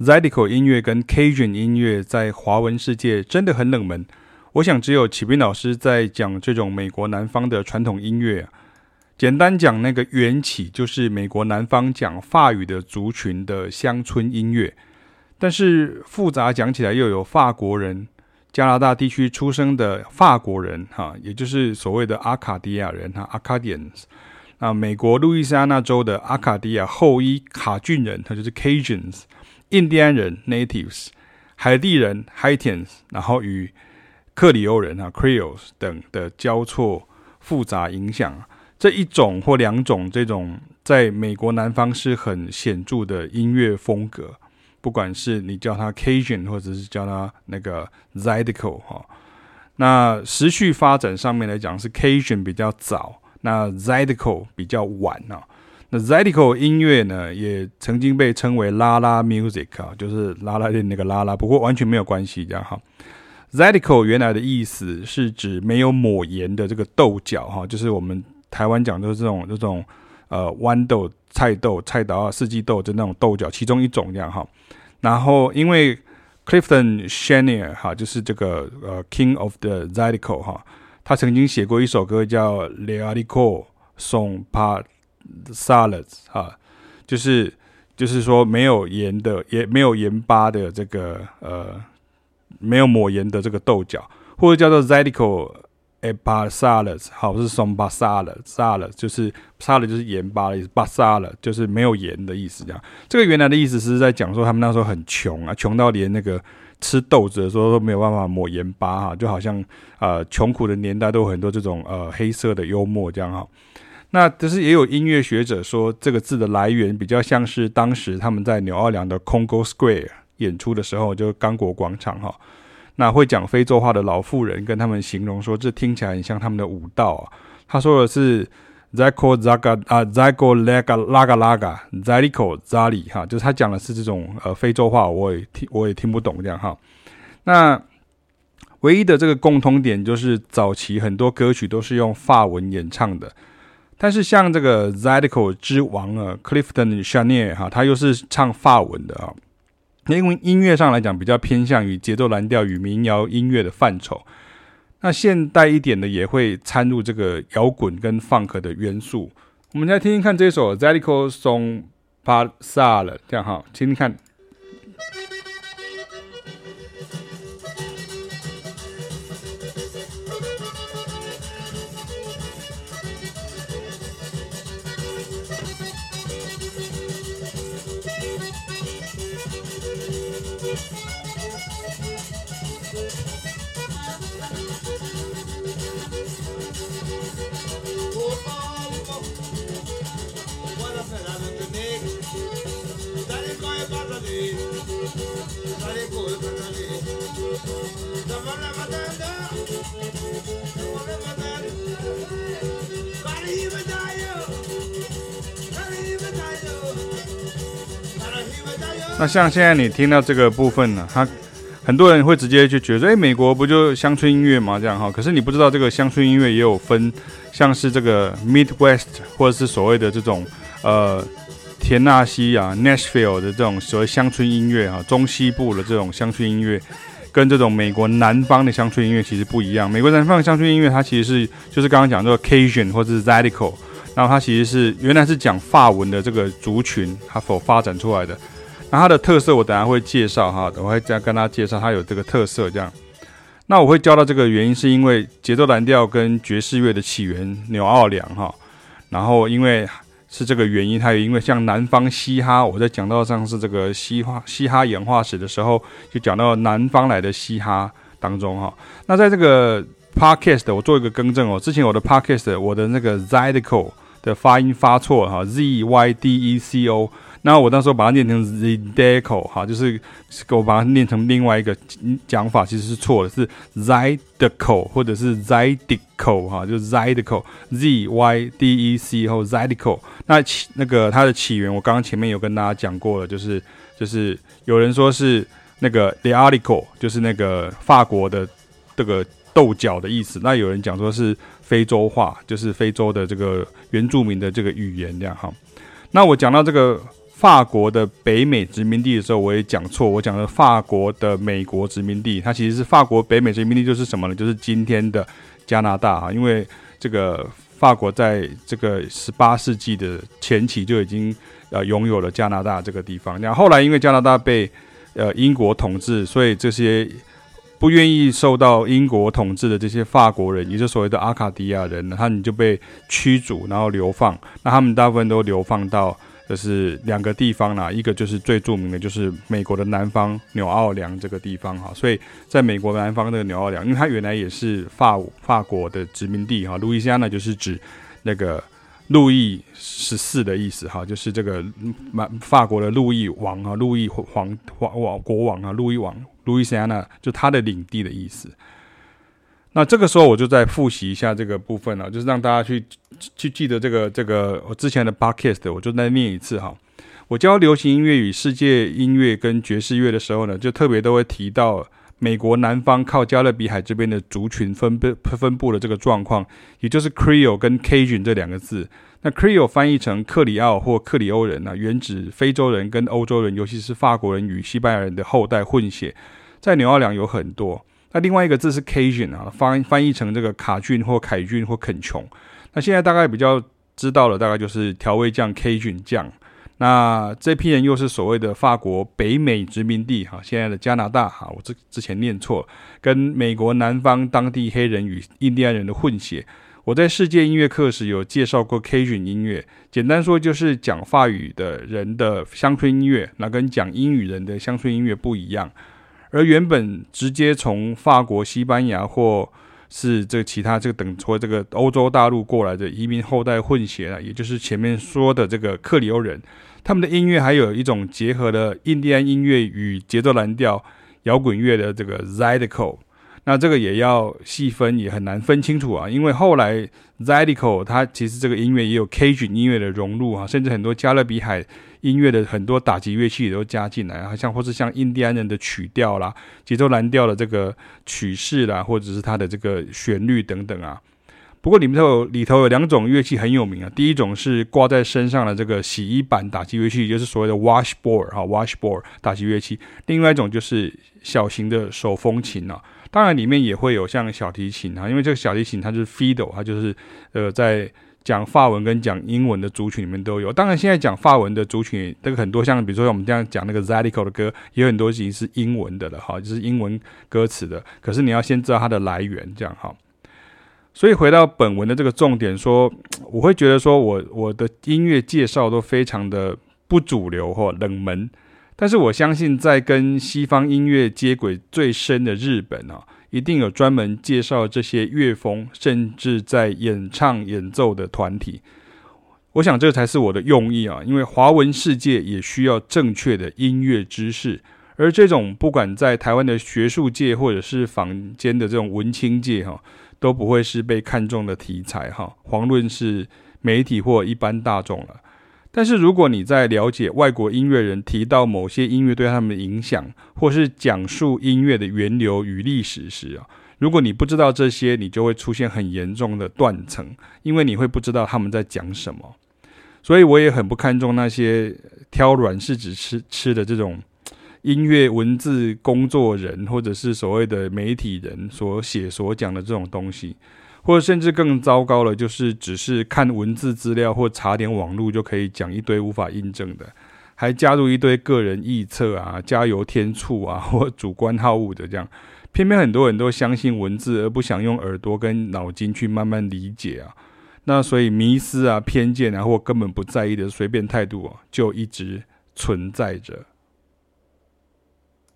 Zydeco 音乐跟 Cajun 音乐在华文世界真的很冷门。我想只有启斌老师在讲这种美国南方的传统音乐。简单讲，那个缘起就是美国南方讲法语的族群的乡村音乐。但是复杂讲起来，又有法国人、加拿大地区出生的法国人，哈，也就是所谓的阿卡迪亚人，哈，Acadians。啊，美国路易斯安那州的阿卡迪亚后裔卡俊人，他就是 Cajuns。印第安人 （Natives）、海地人 （Haitians），然后与克里欧人啊 （Creoles） 等的交错复杂影响，这一种或两种这种在美国南方是很显著的音乐风格，不管是你叫它 Cajun 或者是叫它那个 Zydeco 哈。那时序发展上面来讲是 Cajun 比较早，那 Zydeco 比较晚啊。那 Zydeco 音乐呢，也曾经被称为拉拉 music 啊，就是拉拉的那个拉拉，不过完全没有关系这样哈。Zydeco 原来的意思是指没有抹盐的这个豆角哈，就是我们台湾讲的这种这种呃豌豆、菜豆、菜刀啊、四季豆的那种豆角其中一种这样哈。然后因为 Clifton s h a n i e r 哈，就是这个呃 King of the Zydeco 哈，他曾经写过一首歌叫 Le haricot sont pas Salads 哈，就是就是说没有盐的，也没有盐巴的这个呃，没有抹盐的这个豆角，或者叫做 Zydeco et pas Salads 好，是 sont pas Salads，Salads 就是 Salad 就是盐巴的意思，pas Salads 就是没有盐的意思。这样，这个原来的意思是在讲说他们那时候很穷啊，穷到连那个吃豆子的时候都没有办法抹盐巴哈，就好像呃穷苦的年代都有很多这种呃黑色的幽默这样哈。那只是也有音乐学者说，这个字的来源比较像是当时他们在纽奥良的 Congo Square 演出的时候，就刚果广场哈。那会讲非洲话的老妇人跟他们形容说，这听起来很像他们的舞蹈。他说的是 Zyko Zaga 啊 Zyko Laga Laga Laga Zyko Zali 哈，就是他讲的是这种呃非洲话，我也听我也听不懂这样哈。那唯一的这个共通点就是早期很多歌曲都是用法文演唱的。但是像这个 Zydeco 之王啊，Clifton Chenier 哈，他又是唱法文的啊，因为音乐上来讲比较偏向于节奏蓝调与民谣音乐的范畴。那现代一点的也会掺入这个摇滚跟 funk 的元素。我们来听听看这首 Zydeco Song Pas Sal，这样哈，听听看。Peace. 那像现在你听到这个部分呢，他很多人会直接就觉得，哎，美国不就乡村音乐吗？这样哈，可是你不知道这个乡村音乐也有分，像是这个 Midwest 或者是所谓的这种呃田纳西啊 Nashville 的这种所谓乡村音乐哈，中西部的这种乡村音乐，跟这种美国南方的乡村音乐其实不一样。美国南方的乡村音乐它其实是就是刚刚讲这个 Cajun 或者是 Zydeco，然后它其实是原来是讲法文的这个族群它所发展出来的。那它的特色，我等下会介绍哈，等会再跟大家介绍它有这个特色这样。那我会教到这个原因，是因为节奏蓝调跟爵士乐的起源纽奥良哈，然后因为是这个原因，还有因为像南方嘻哈，我在讲到上次这个嘻哈嘻哈演化史的时候，就讲到南方来的嘻哈当中哈。那在这个 podcast 我做一个更正哦，之前我的 podcast 我的那个 Zydeco 的发音发错哈，Z Y D E C O。那我那时候把它念成 Zydeco 哈，就是我把它念成另外一个讲法，其实是错的，是 Zydeco 或者是 Zydeco 哈，就是 Zydeco Z Y D E C 后 Zydeco。那起那个它的起源，我刚刚前面有跟大家讲过了，就是就是有人说是那个 Le haricot 就是那个法国的这个豆角的意思。那有人讲说是非洲话，就是非洲的这个原住民的这个语言这样哈。那我讲到这个。法国的北美殖民地的时候，我也讲错，我讲了法国的美国殖民地，它其实是法国北美殖民地，就是什么呢？就是今天的加拿大啊，因为这个法国在这个十八世纪的前期就已经呃拥有了加拿大这个地方，那后来因为加拿大被呃英国统治，所以这些不愿意受到英国统治的这些法国人，也就是所谓的阿卡迪亚人，他们就被驱逐，然后流放，那他们大部分都流放到。就是两个地方啦，一个就是最著名的，就是美国的南方纽奥良这个地方哈，所以在美国南方那个纽奥良，因为它原来也是法法国的殖民地哈，路易斯安那就是指那个路易十四的意思哈，就是这个法国的路易王啊，路易皇皇王国王啊，路易王路易斯安那就他的领地的意思。那这个时候我就再复习一下这个部分了，就是让大家去去记得这个这个我之前的 podcast，我就再念一次哈。我教流行音乐与世界音乐跟爵士乐的时候呢，就特别都会提到美国南方靠加勒比海这边的族群分布分布的这个状况，也就是 Creole 跟 Cajun 这两个字。那 Creole 翻译成克里奥或克里欧人啊，原指非洲人跟欧洲人，尤其是法国人与西班牙人的后代混血，在纽奥良有很多。那另外一个字是 Cajun 啊，翻翻译成这个卡郡或凯郡或肯琼。那现在大概比较知道了，大概就是调味酱 Cajun 酱。那这批人又是所谓的法国北美殖民地哈，现在的加拿大哈，我之之前念错，跟美国南方当地黑人与印第安人的混血。我在世界音乐课时有介绍过 Cajun 音乐，简单说就是讲法语的人的乡村音乐，那跟讲英语人的乡村音乐不一样。而原本直接从法国、西班牙或是这其他这个等或这个欧洲大陆过来的移民后代混血啊，也就是前面说的这个克里欧人，他们的音乐还有一种结合了印第安音乐与节奏蓝调摇滚乐的这个 Zydeco。那这个也要细分，也很难分清楚啊，因为后来 Zydeco 它其实这个音乐也有 Cajun 音乐的融入啊，甚至很多加勒比海音乐的很多打击乐器也都加进来好，像或是像印第安人的曲调啦、节奏蓝调的这个曲式啦，或者是它的这个旋律等等啊。不过里面头有里头有两种乐器很有名啊，第一种是挂在身上的这个洗衣板打击乐器，就是所谓的 washboard 哈，washboard 打击乐器。另外一种就是小型的手风琴啊。当然，里面也会有像小提琴啊，因为这个小提琴它就是 fiddle，它就是呃在讲法文跟讲英文的族群里面都有。当然，现在讲法文的族群，这个很多像比如说我们这样讲那个 Zydeco 的歌，也有很多已经是英文的了哈，就是英文歌词的。可是你要先知道它的来源，这样哈。所以回到本文的这个重点说，我会觉得说我我的音乐介绍都非常的不主流或冷门。但是我相信，在跟西方音乐接轨最深的日本啊，一定有专门介绍这些乐风，甚至在演唱演奏的团体。我想这才是我的用意啊，因为华文世界也需要正确的音乐知识，而这种不管在台湾的学术界或者是坊间的这种文青界哈，都不会是被看中的题材哈，遑论是媒体或一般大众了。但是，如果你在了解外国音乐人提到某些音乐对他们的影响，或是讲述音乐的源流与历史时啊，如果你不知道这些，你就会出现很严重的断层，因为你会不知道他们在讲什么。所以，我也很不看重那些挑软柿子吃吃的这种音乐文字工作人，或者是所谓的媒体人所写所讲的这种东西。或者甚至更糟糕了，就是只是看文字资料或查点网络就可以讲一堆无法印证的，还加入一堆个人臆测啊、加油添醋啊或主观好恶的这样，偏偏很多人都相信文字而不想用耳朵跟脑筋去慢慢理解啊，那所以迷思啊、偏见啊或根本不在意的随便态度啊，就一直存在着。